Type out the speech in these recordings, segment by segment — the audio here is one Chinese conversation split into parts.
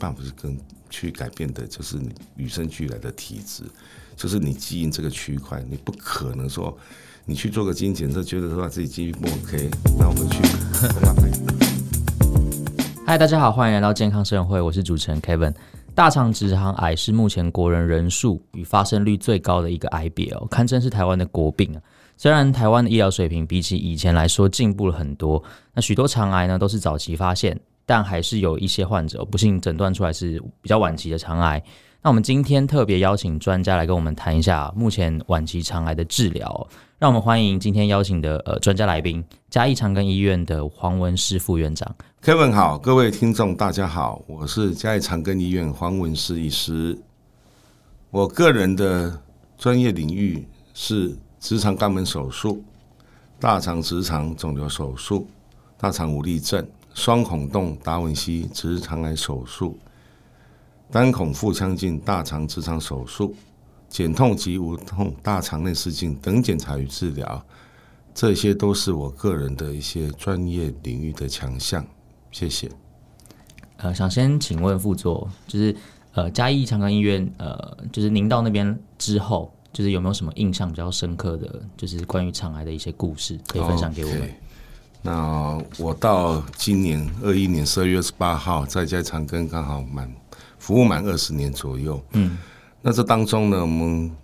办法是跟去改变的，就是你与生俱来的体质，就是你基因这个区块，你不可能说你去做个基因检测，觉得说自己基因不 OK，那我们去。嗨，大家好，欢迎来到健康生活会，我是主持人 Kevin。大肠直肠癌是目前国人人数与发生率最高的一个癌别哦，堪称是台湾的国病啊。虽然台湾的医疗水平比起以前来说进步了很多，那许多肠癌呢都是早期发现，但还是有一些患者不幸诊断出来是比较晚期的肠癌。那我们今天特别邀请专家来跟我们谈一下目前晚期肠癌的治疗。让我们欢迎今天邀请的呃专家来宾，嘉义长庚医院的黄文士副院长。Kevin 好，各位听众大家好，我是嘉义长庚医院黄文士医师。我个人的专业领域是直肠肛门手术、大肠直肠肿瘤手术、大肠无力症、双孔洞达文西直肠癌手术。单孔腹腔镜大肠直肠手术、减痛及无痛大肠内视镜等检查与治疗，这些都是我个人的一些专业领域的强项。谢谢。呃，想先请问副座，就是呃嘉义长庚医院，呃，就是您到那边之后，就是有没有什么印象比较深刻的，就是关于肠癌的一些故事可以分享给我们？Okay. 那我到今年二一年十二月二十八号，在嘉义长庚刚好满。服务满二十年左右，嗯，那这当中呢，我们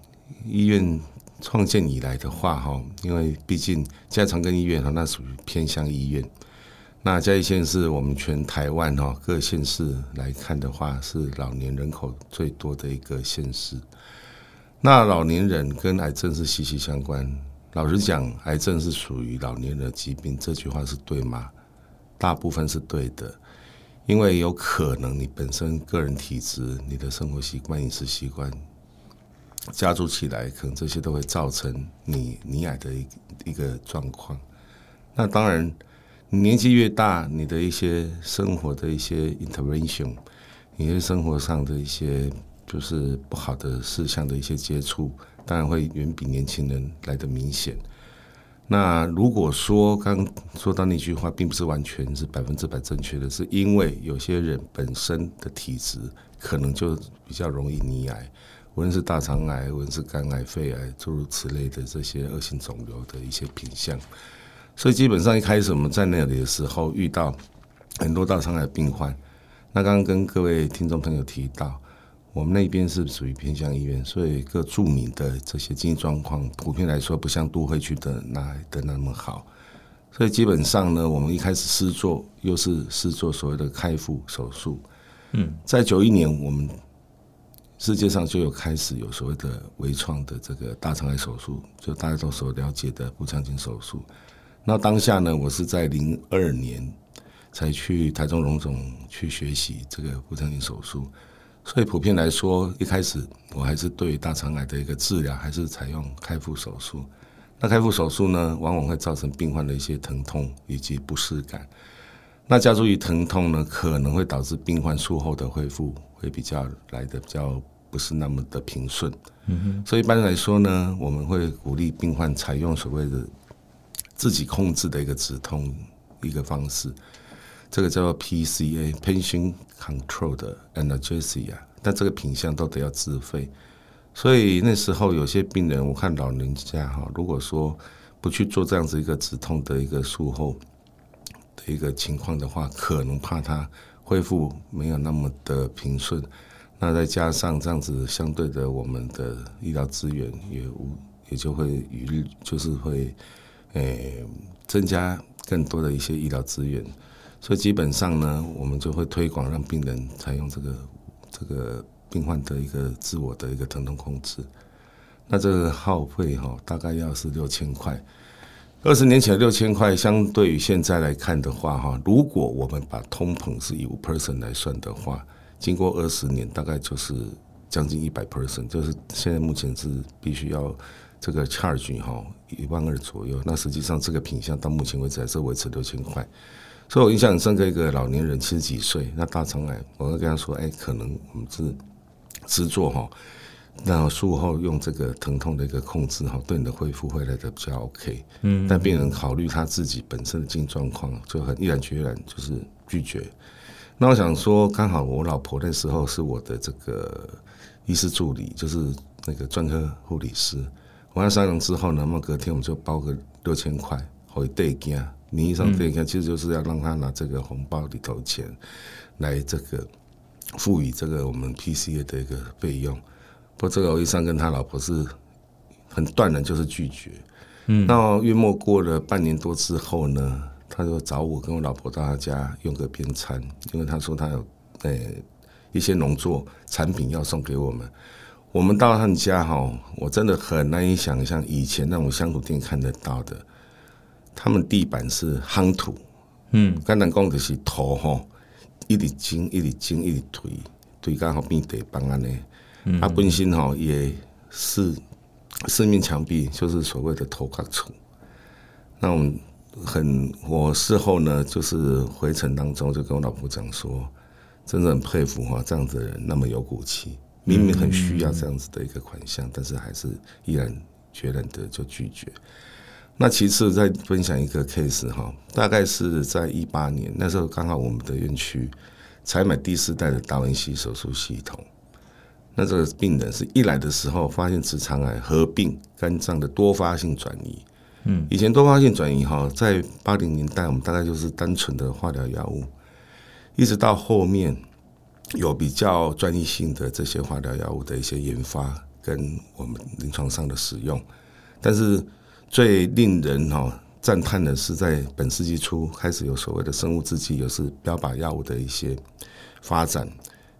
医院创建以来的话，哈，因为毕竟嘉义长庚医院哈，那属于偏乡医院，那嘉义县是我们全台湾哈各县市来看的话，是老年人口最多的一个县市。那老年人跟癌症是息息相关。老实讲，癌症是属于老年人的疾病，这句话是对吗？大部分是对的。因为有可能你本身个人体质、你的生活习惯、饮食习惯加注起来，可能这些都会造成你罹癌的一一个状况。那当然，年纪越大，你的一些生活的一些 intervention，你的生活上的一些就是不好的事项的一些接触，当然会远比年轻人来的明显。那如果说刚说到那句话，并不是完全是百分之百正确的，是因为有些人本身的体质可能就比较容易罹癌，无论是大肠癌，无论是肝癌、肺癌，诸如此类的这些恶性肿瘤的一些品相。所以基本上一开始我们在那里的时候，遇到很多大肠癌病患。那刚刚跟各位听众朋友提到。我们那边是属于偏向医院，所以各著名的这些经济状况，普遍来说不像都会区的那来的那么好。所以基本上呢，我们一开始试做又是试做所谓的开腹手术。嗯，在九一年，我们世界上就有开始有所谓的微创的这个大肠癌手术，就大家都所了解的腹腔镜手术。那当下呢，我是在零二年才去台中荣总去学习这个腹腔镜手术。所以普遍来说，一开始我还是对大肠癌的一个治疗，还是采用开腹手术。那开腹手术呢，往往会造成病患的一些疼痛以及不适感。那加注于疼痛呢，可能会导致病患术后的恢复会比较来的比较不是那么的平顺。嗯哼。所以一般来说呢，我们会鼓励病患采用所谓的自己控制的一个止痛一个方式。这个叫做 PCA（Patient Controlled Analgesia），但这个品项都得要自费。所以那时候有些病人，我看老人家哈，如果说不去做这样子一个止痛的一个术后的一个情况的话，可能怕他恢复没有那么的平顺。那再加上这样子相对的，我们的医疗资源也无也就会与就是会诶增加更多的一些医疗资源。所以基本上呢，我们就会推广让病人采用这个这个病患的一个自我的一个疼痛控制。那这个耗费哈，大概要是六千块。二十年前六千块，相对于现在来看的话哈，如果我们把通膨是以五 percent 来算的话，经过二十年，大概就是将近一百 percent，就是现在目前是必须要这个 charge 哈一万二左右。那实际上这个品相到目前为止还是维持六千块。所以我印象很深刻，一个老年人七十几岁，那大肠癌，我会跟他说：“哎，可能我们是制作哈，那术后用这个疼痛的一个控制哈，对你的恢复会来的比较 OK。嗯，但病人考虑他自己本身的经济状况，就很毅然决然就是拒绝。那我想说，刚好我老婆那时候是我的这个医师助理，就是那个专科护理师。完了商量之后呢，那么隔天我们就包个六千块回兑金，名义上兑金，其实就是要让他拿这个红包里头钱来这个赋予这个我们 PCA 的一个费用。不过这个欧医生跟他老婆是很断然就是拒绝。嗯，那月末过了半年多之后呢，他就找我跟我老婆到他家用个便餐，因为他说他有呃、欸、一些农作产品要送给我们。我们到他们家哈，我真的很难以想象以前那种乡土店看得到的。他们地板是夯土，嗯，简单讲就是土哈，一直金，一直金，一直推，推刚好变地板安尼。嗯，它本身哈也是四面墙壁就是所谓的土埆厝。那我们很，我事后呢，就是回程当中就跟我老婆讲说，真的很佩服哈，这样子的人那么有骨气。明明很需要这样子的一个款项，但是还是毅然决然的就拒绝。那其次再分享一个 case 哈，大概是在一八年那时候，刚好我们的院区采买第四代的达文西手术系统。那这个病人是一来的时候发现直肠癌合并肝脏的多发性转移。嗯，以前多发性转移哈，在八零年代我们大概就是单纯的化疗药物，一直到后面。有比较专业性的这些化疗药物的一些研发跟我们临床上的使用，但是最令人哈赞叹的是，在本世纪初开始有所谓的生物制剂，也是标靶药物的一些发展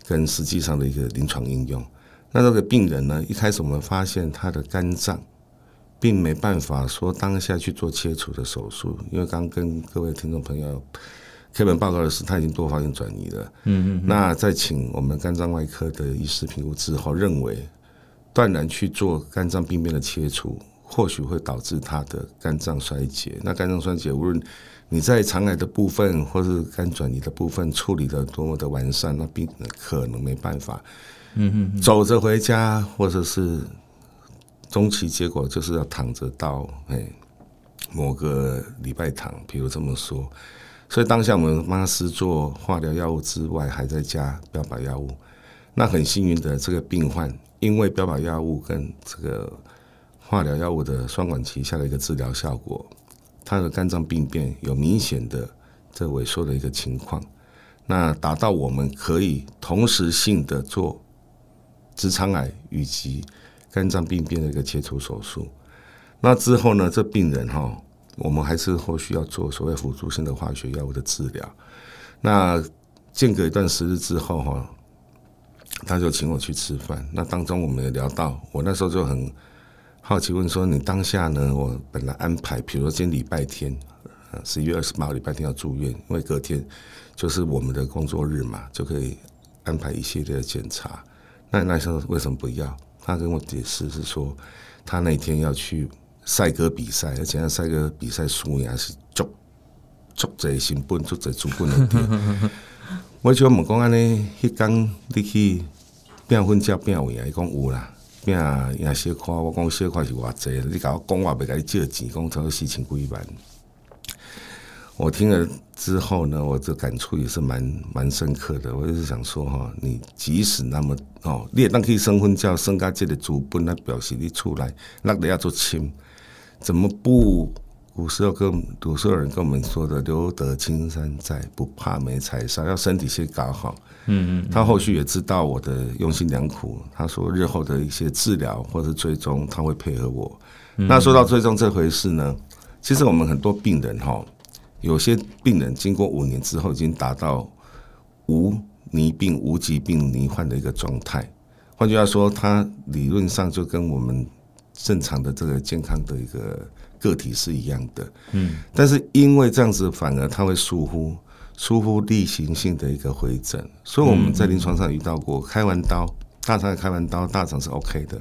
跟实际上的一个临床应用。那这个病人呢，一开始我们发现他的肝脏并没办法说当下去做切除的手术，因为刚跟各位听众朋友。开本报告的是，他已经多发性转移了。嗯嗯。那在请我们肝脏外科的医师评估之后，认为断然去做肝脏病变的切除，或许会导致他的肝脏衰竭。那肝脏衰竭，无论你在肠癌的部分，或是肝转移的部分处理的多么的完善，那病人可能没办法。嗯嗯。走着回家，或者是终期结果就是要躺着到哎某个礼拜躺，比如这么说。所以当下我们帮他施做化疗药物之外，还在加标靶药物。那很幸运的，这个病患因为标靶药物跟这个化疗药物的双管齐下的一个治疗效果，他的肝脏病变有明显的这萎缩的一个情况。那达到我们可以同时性的做直肠癌以及肝脏病变的一个切除手术。那之后呢，这病人哈。我们还是后续要做所谓辅助性的化学药物的治疗。那间隔一段时日之后哈，他就请我去吃饭。那当中我们也聊到，我那时候就很好奇问说：“你当下呢？我本来安排，比如说今天礼拜天，十一月二十八号礼拜天要住院，因为隔天就是我们的工作日嘛，就可以安排一系列的检查。那那时候为什么不要？他跟我解释是说，他那天要去。赛鸽比赛，而且那赛鸽比赛输赢是足足侪成本，足侪资本的。我就问讲安尼，迄天你去拼分价拼位啊？伊讲有啦，拼赢小块。我讲小块是偌济，你甲我讲话袂甲你借钱，讲差不多四千几万。我听了之后呢，我的感触也是蛮蛮深刻的。我就是想说哈，你即使那么哦，你也当可以生分价，生加这个主本来表示你出来，那你要做亲。怎么不？古时候跟古时候人跟我们说的“留得青山在，不怕没柴烧”，要身体先搞好。嗯嗯。他后续也知道我的用心良苦，他说日后的一些治疗或者追踪，他会配合我。嗯。那说到追踪这回事呢，其实我们很多病人哈，有些病人经过五年之后，已经达到无泥病、无疾病罹患的一个状态。换句话说，他理论上就跟我们。正常的这个健康的一个个体是一样的，嗯，但是因为这样子，反而他会疏忽疏忽例行性的一个回诊，所以我们在临床上遇到过，开完刀大肠开完刀大肠是 OK 的，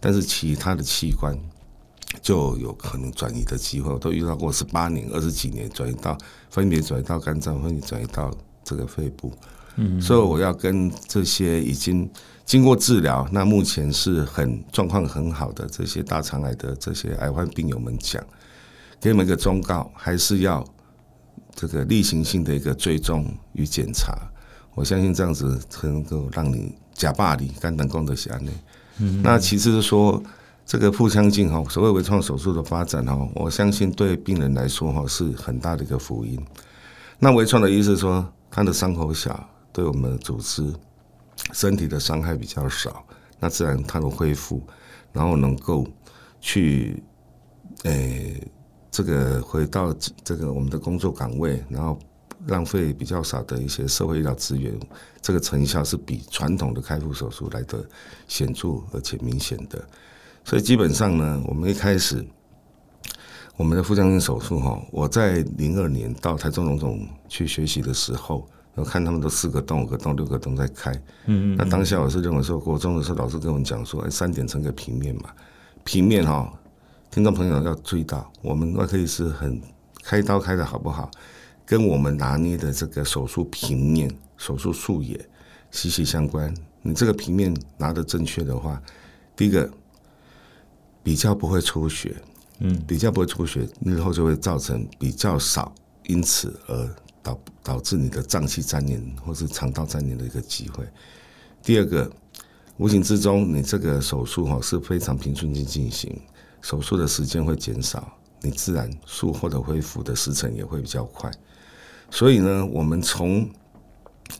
但是其他的器官就有可能转移的机会，我都遇到过十八年、二十几年转移到分别转移到肝脏，分别转移到这个肺部，嗯，所以我要跟这些已经。经过治疗，那目前是很状况很好的这些大肠癌的这些癌患病友们讲，给你们一个忠告，还是要这个例行性的一个追踪与检查。我相信这样子才能够让你假霸你肝胆功的下内。嗯，那其实说这个腹腔镜哈，所谓微创手术的发展哈，我相信对病人来说哈是很大的一个福音。那微创的意思是说，他的伤口小，对我们的组织身体的伤害比较少，那自然它的恢复，然后能够去诶。这个回到这个我们的工作岗位，然后浪费比较少的一些社会医疗资源，这个成效是比传统的开腹手术来的显著而且明显的。所以基本上呢，我们一开始我们的腹腔镜手术哈，我在零二年到台中荣总去学习的时候，我看他们都四个洞、五个洞、六个洞在开。嗯嗯。那当下我是认为说，国中的时候老师跟我们讲说，哎，三点成个平面嘛，平面哈。听众朋友要注意到，我们外科医师很开刀开的好不好，跟我们拿捏的这个手术平面、手术术野息息相关。你这个平面拿的正确的话，第一个比较不会出血，嗯，比较不会出血，日后就会造成比较少，因此而导导致你的脏器粘连或是肠道粘连的一个机会。第二个，无形之中，你这个手术哈是非常平顺去进行。手术的时间会减少，你自然术后的恢复的时程也会比较快。所以呢，我们从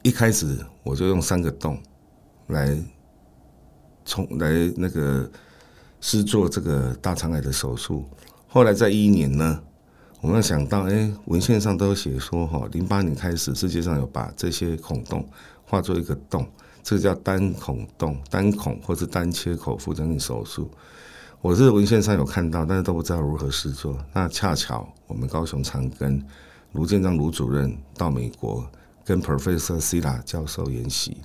一开始我就用三个洞来从来那个是做这个大肠癌的手术。后来在一年呢，我们想到，哎，文献上都有写说，哈，零八年开始世界上有把这些孔洞化作一个洞，这个叫单孔洞、单孔或是单切口腹腔镜手术。我是文献上有看到，但是都不知道如何施做。那恰巧我们高雄长庚卢建章卢主任到美国跟 Professor Sila 教授研习，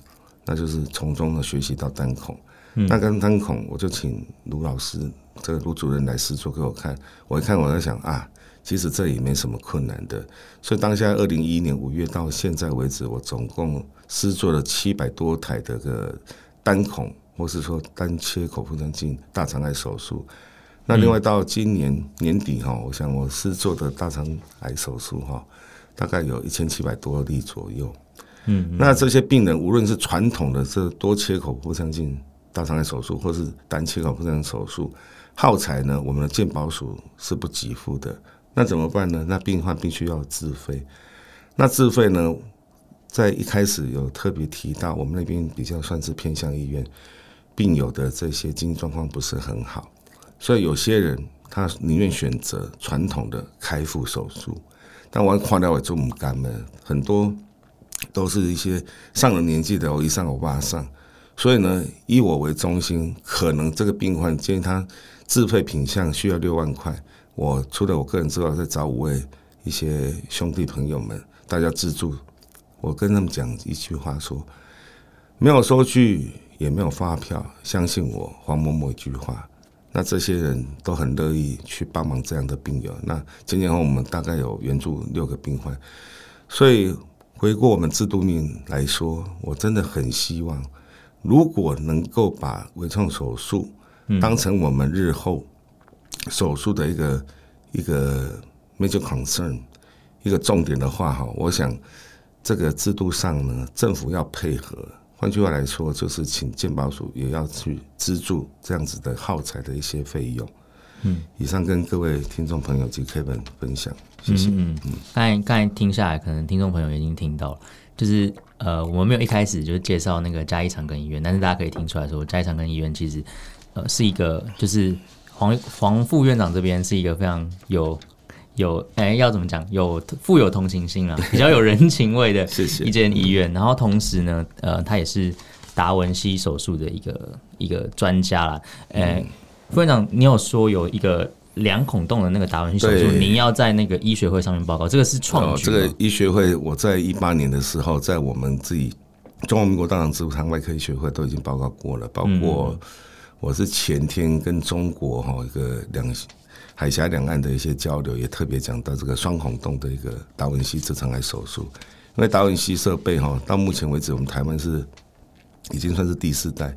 那就是从中呢学习到单孔。嗯、那跟单孔，我就请卢老师这个卢主任来试做给我看。我一看，我在想啊，其实这也没什么困难的。所以当下二零一一年五月到现在为止，我总共施作了七百多台的个单孔。或是说单切口腹腔镜大肠癌手术，那另外到今年年底哈，我想我是做的大肠癌手术哈，大概有一千七百多例左右。嗯，那这些病人无论是传统的这多切口腹腔镜大肠癌手术，或是单切口腹腔镜手术，耗材呢，我们的健保署是不给付的。那怎么办呢？那病患必须要自费。那自费呢，在一开始有特别提到，我们那边比较算是偏向医院。病友的这些经济状况不是很好，所以有些人他宁愿选择传统的开腹手术。但我看到我做母干们很多都是一些上了年纪的，我一上我爸上，所以呢，以我为中心，可能这个病患建议他自费品项需要六万块。我除了我个人之外，再找五位一些兄弟朋友们，大家自助。我跟他们讲一句话说，没有收据。也没有发票，相信我，黄某某一句话，那这些人都很乐意去帮忙这样的病友。那今年后我们大概有援助六个病患，所以回过我们制度面来说，我真的很希望，如果能够把微创手术当成我们日后手术的一个一个 major concern 一个重点的话，哈，我想这个制度上呢，政府要配合。换句话来说，就是请健保署也要去资助这样子的耗材的一些费用。嗯，以上跟各位听众朋友及 Kevin 分享，谢谢。嗯嗯，刚才刚才听下来，可能听众朋友已经听到了，就是呃，我们没有一开始就介绍那个嘉义长庚医院，但是大家可以听出来说，嘉义长庚医院其实呃是一个，就是黄黄副院长这边是一个非常有。有哎、欸，要怎么讲？有富有同情心啊，比较有人情味的一间医院。然后同时呢，呃，他也是达文西手术的一个一个专家啦。哎、欸，副院长，你有说有一个两孔洞的那个达文西手术，您要在那个医学会上面报告，这个是创举。这个医学会，我在一八年的时候，在我们自己中华民国大肠直肠外科医学会都已经报告过了，包括我是前天跟中国哈一个两。海峡两岸的一些交流，也特别讲到这个双孔洞的一个达文西直肠癌手术。因为达文西设备哈，到目前为止，我们台湾是已经算是第四代。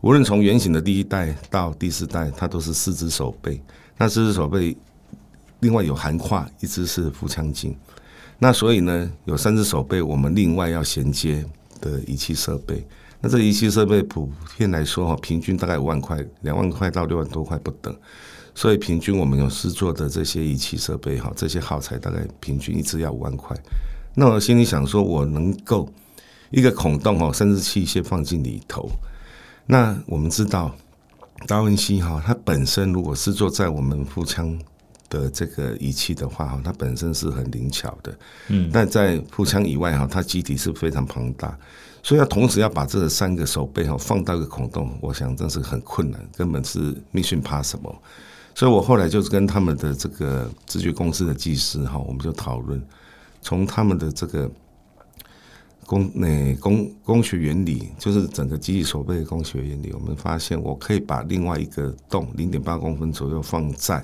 无论从原型的第一代到第四代，它都是四只手背。那四只手背另外有含跨一只是腹腔镜。那所以呢，有三只手背，我们另外要衔接的仪器设备。那这仪器设备普遍来说哈，平均大概五万块，两万块到六万多块不等。所以平均我们有施作的这些仪器设备哈，这些耗材大概平均一支要五万块。那我心里想说，我能够一个孔洞哈，甚至器械放进里头。那我们知道达文西哈，它本身如果是做在我们腹腔的这个仪器的话哈，它本身是很灵巧的。嗯，但在腹腔以外哈，它机体是非常庞大，所以要同时要把这三个手背哈放到一个孔洞，我想真是很困难，根本是 mission possible。所以我后来就是跟他们的这个直觉公司的技师哈，我们就讨论，从他们的这个。工那工工学原理就是整个机器手背的工学原理。我们发现，我可以把另外一个洞零点八公分左右放在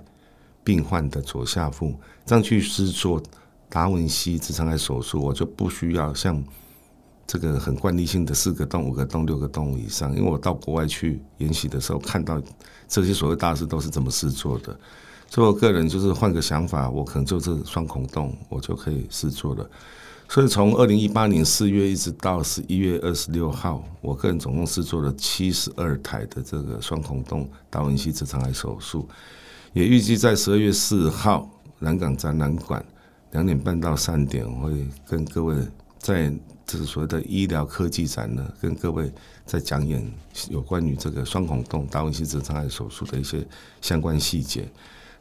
病患的左下腹，这样去施做达文西直肠癌手术，我就不需要像这个很惯例性的四个洞、五个洞、六个洞以上。因为我到国外去研习的时候，看到这些所谓大师都是这么试做的，所以我个人就是换个想法，我可能就是双孔洞，我就可以试做了。所以从二零一八年四月一直到十一月二十六号，我个人总共是做了七十二台的这个双孔洞达文西直肠癌手术，也预计在十二月四号南港展览馆两点半到三点，我会跟各位在这个所谓的医疗科技展呢，跟各位在讲演有关于这个双孔洞达文西直肠癌手术的一些相关细节。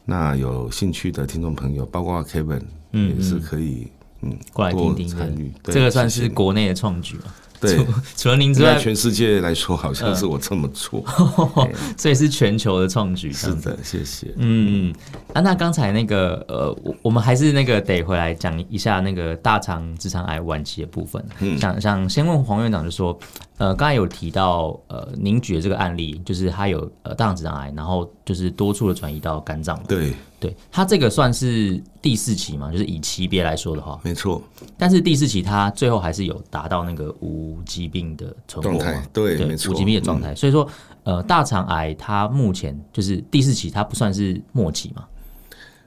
那有兴趣的听众朋友，包括 Kevin，也是可以。嗯，过来听听参与，这个算是国内的创举嘛？对，除，除了您之外，全世界来说好像是我这么做，这也是全球的创举。是的，谢谢。嗯，啊，那刚才那个呃，我我们还是那个得回来讲一下那个大肠直肠癌晚期的部分。嗯，想想先问黄院长，就说。呃，刚才有提到，呃，您举的这个案例，就是他有呃大肠直肠癌，然后就是多处的转移到肝脏。对，对，他这个算是第四期嘛？就是以级别来说的话，没错。但是第四期他最后还是有达到那个无疾病的状态，对，对，没错，无疾病的状态。嗯、所以说，呃，大肠癌它目前就是第四期，它不算是末期嘛？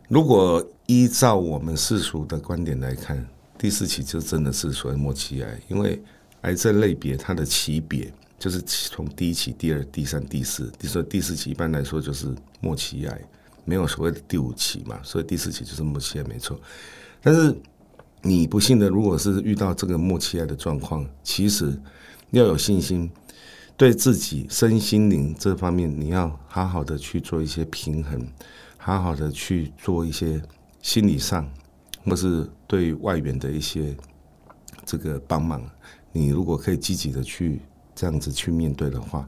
如果依照我们世俗的观点来看，第四期就真的是所谓末期癌，因为。癌症类别，它的级别就是从第一期、第二、第三、第四。你说第四期一般来说就是末期癌，没有所谓的第五期嘛，所以第四期就是末期癌没错。但是你不幸的，如果是遇到这个末期癌的状况，其实要有信心，对自己身心灵这方面，你要好好的去做一些平衡，好好的去做一些心理上或是对外援的一些这个帮忙。你如果可以积极的去这样子去面对的话，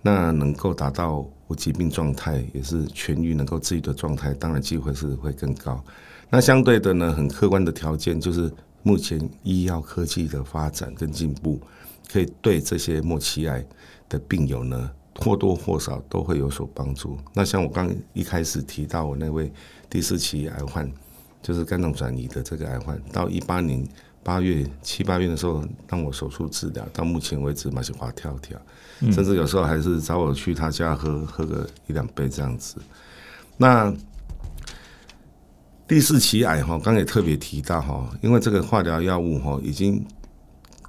那能够达到无疾病状态，也是痊愈能够治愈的状态，当然机会是会更高。那相对的呢，很客观的条件就是目前医药科技的发展跟进步，可以对这些末期癌的病友呢，或多或少都会有所帮助。那像我刚一开始提到我那位第四期癌患，就是肝脏转移的这个癌患，到一八年。八月七八月的时候，让我手术治疗，到目前为止嘛是滑跳跳，甚至有时候还是找我去他家喝喝个一两杯这样子。那第四期癌哈，刚刚也特别提到哈，因为这个化疗药物哈已经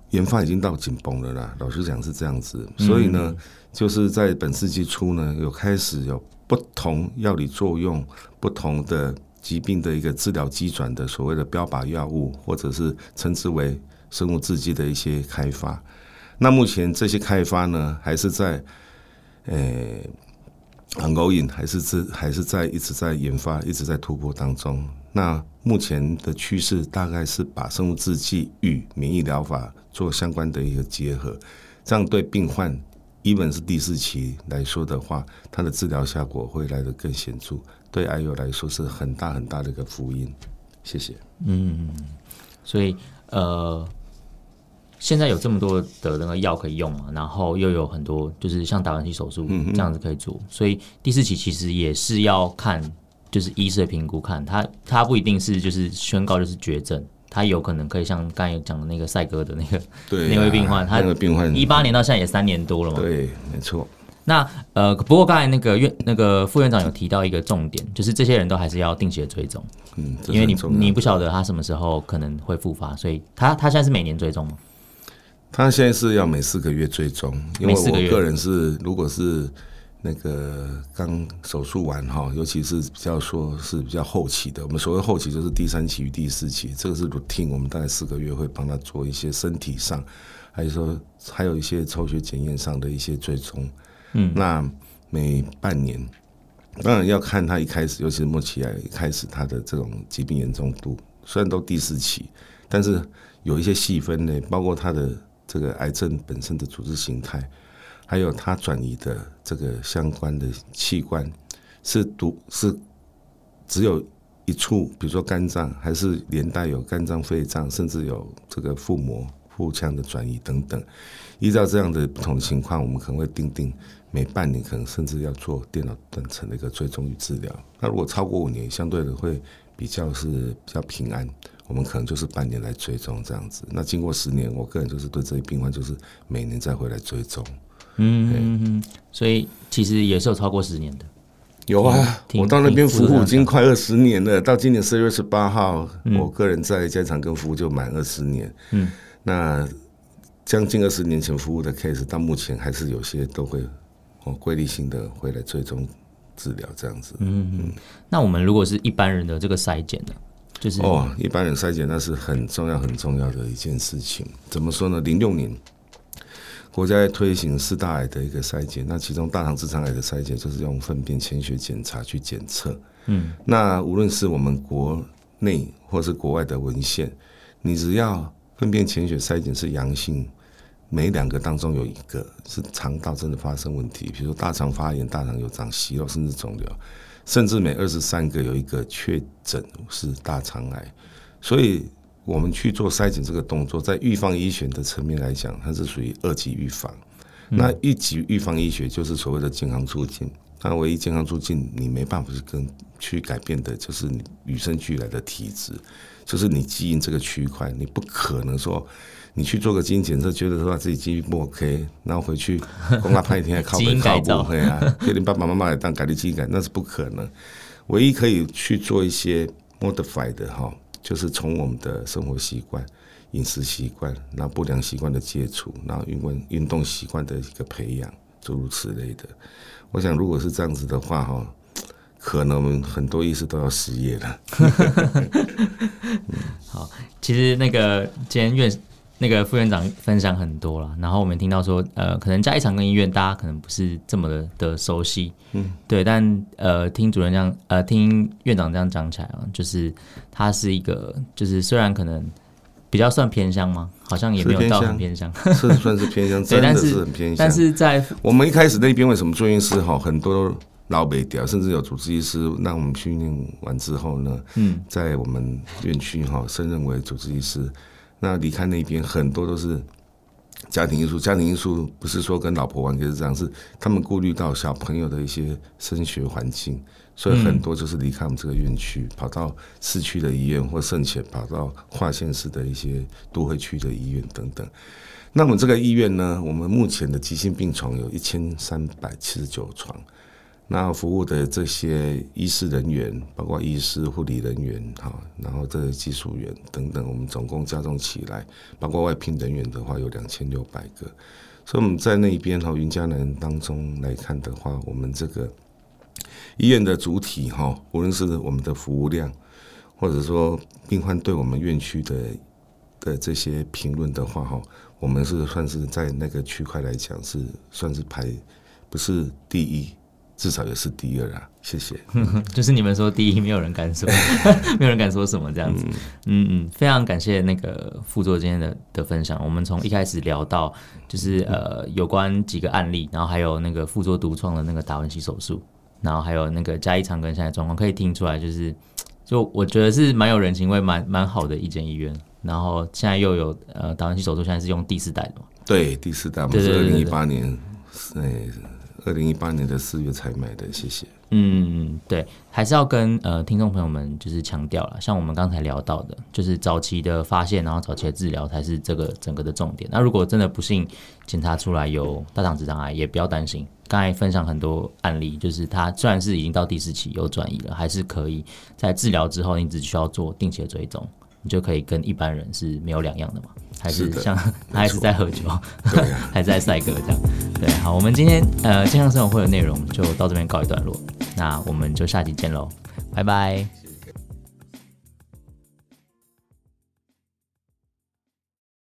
研发已经到紧绷了啦，老实讲是这样子，所以呢，就是在本世纪初呢，有开始有不同药理作用不同的。疾病的一个治疗机转的所谓的标靶药物，或者是称之为生物制剂的一些开发。那目前这些开发呢，还是在呃 ongoing，还是在还是在一直在研发，一直在突破当中。那目前的趋势大概是把生物制剂与免疫疗法做相关的一个结合，这样对病患，even 是第四期来说的话，它的治疗效果会来得更显著。对癌友来说是很大很大的一个福音，谢谢。嗯，所以呃，现在有这么多的那个药可以用嘛，然后又有很多就是像达文西手术这样子可以做，嗯、所以第四期其实也是要看就是医师的评估，看他他不一定是就是宣告就是绝症，他有可能可以像刚才讲的那个赛哥的那个那位病患，他那个病患一八年到现在也三年多了嘛，对，没错。那呃，不过刚才那个院那个副院长有提到一个重点，就是这些人都还是要定期的追踪，嗯，因为你你不晓得他什么时候可能会复发，所以他他现在是每年追踪吗？他现在是要每四个月追踪，因为我个人是如果是那个刚手术完哈，尤其是比较说是比较后期的，我们所谓后期就是第三期与第四期，这个是 routine，我们大概四个月会帮他做一些身体上，还是说还有一些抽血检验上的一些追踪。嗯，那每半年，当然要看他一开始，尤其是末期癌一开始他的这种疾病严重度，虽然都第四期，但是有一些细分呢，包括他的。这个癌症本身的组织形态，还有他转移的这个相关的器官，是独是只有一处，比如说肝脏，还是连带有肝脏、肺脏，甚至有这个腹膜、腹腔的转移等等。依照这样的不同的情况，我们可能会定定每半年，可能甚至要做电脑断层的一个追踪与治疗。那如果超过五年，相对的会比较是比较平安。我们可能就是半年来追踪这样子，那经过十年，我个人就是对这些病患就是每年再回来追踪。嗯所以其实也是有超过十年的。有啊，我到那边服务已经快二十年了，到今年四月二十八号，嗯、我个人在加长跟服务就满二十年。嗯，那将近二十年前服务的 case，到目前还是有些都会哦规律性的会来最终治疗这样子。嗯嗯，那我们如果是一般人的这个筛检呢？就是哦，一般人筛检那是很重要很重要的一件事情。怎么说呢？零六年国家在推行四大癌的一个筛检，那其中大肠直肠癌的筛检就是用粪便潜血检查去检测。嗯，那无论是我们国内或是国外的文献，你只要粪便潜血筛检是阳性，每两个当中有一个是肠道真的发生问题，比如说大肠发炎、大肠有长息肉甚至肿瘤。甚至每二十三个有一个确诊是大肠癌，所以我们去做筛检这个动作，在预防医学的层面来讲，它是属于二级预防。那一级预防医学就是所谓的健康促进。那唯一健康促进你没办法去跟去改变的，就是你与生俱来的体质，就是你基因这个区块，你不可能说。你去做个基因检测，觉得说自己基因不 OK，然后回去公他拍一天还靠北靠不会啊？给你爸爸妈妈来当改立基因改，那是不可能。唯一可以去做一些 modify 的哈，就是从我们的生活习惯、饮食习惯，然后不良习惯的接触，然后运运运动习惯的一个培养，诸如此类的。我想，如果是这样子的话哈，可能很多医师都要失业了。好，其实那个今天院。那个副院长分享很多了，然后我们听到说，呃，可能嘉义长庚医院大家可能不是这么的的熟悉，嗯，对，但呃，听主任这样，呃，听院长这样讲起来啊，就是它是一个，就是虽然可能比较算偏乡吗？好像也没有到很偏乡，是算是偏乡，真的是很偏乡。但是在我们一开始那边为什么住院师哈很多老北调，甚至有主治医师让我们训练完之后呢，嗯，在我们院区哈升任为主治医师。那离开那边很多都是家庭因素，家庭因素不是说跟老婆完全是这样，是他们顾虑到小朋友的一些升学环境，所以很多就是离开我们这个院区，跑到市区的医院，或甚至跑到跨县市的一些都会区的医院等等。那我们这个医院呢，我们目前的急性病床有一千三百七十九床。那服务的这些医师人员，包括医师、护理人员，哈，然后这些技术员等等，我们总共加总起来，包括外聘人员的话，有两千六百个。所以我们在那边哈，云嘉南当中来看的话，我们这个医院的主体哈，无论是我们的服务量，或者说病患对我们院区的的这些评论的话哈，我们是算是在那个区块来讲是算是排不是第一。至少也是第二啊，谢谢。就是你们说第一，没有人敢说，没有人敢说什么这样子。嗯嗯，非常感谢那个副座今天的的分享。我们从一开始聊到，就是呃有关几个案例，然后还有那个副座独创的那个达文西手术，然后还有那个嘉义长庚现在状况，可以听出来，就是就我觉得是蛮有人情味，蛮蛮好的一间医院。然后现在又有呃达文西手术，现在是用第四代的嘛？对，第四代，我们是二零一八年，哎。二零一八年的四月才买的，谢谢。嗯，对，还是要跟呃听众朋友们就是强调了，像我们刚才聊到的，就是早期的发现，然后早期的治疗才是这个整个的重点。那如果真的不幸检查出来有大肠直肠癌，也不要担心。刚才分享很多案例，就是它虽然是已经到第四期有转移了，还是可以在治疗之后，你只需要做定期的追踪。你就可以跟一般人是没有两样的嘛？还是像是他 还是在喝酒，对啊、还在赛歌这样？对，好，我们今天呃健康生活会的内容就到这边告一段落，那我们就下期见喽，拜拜。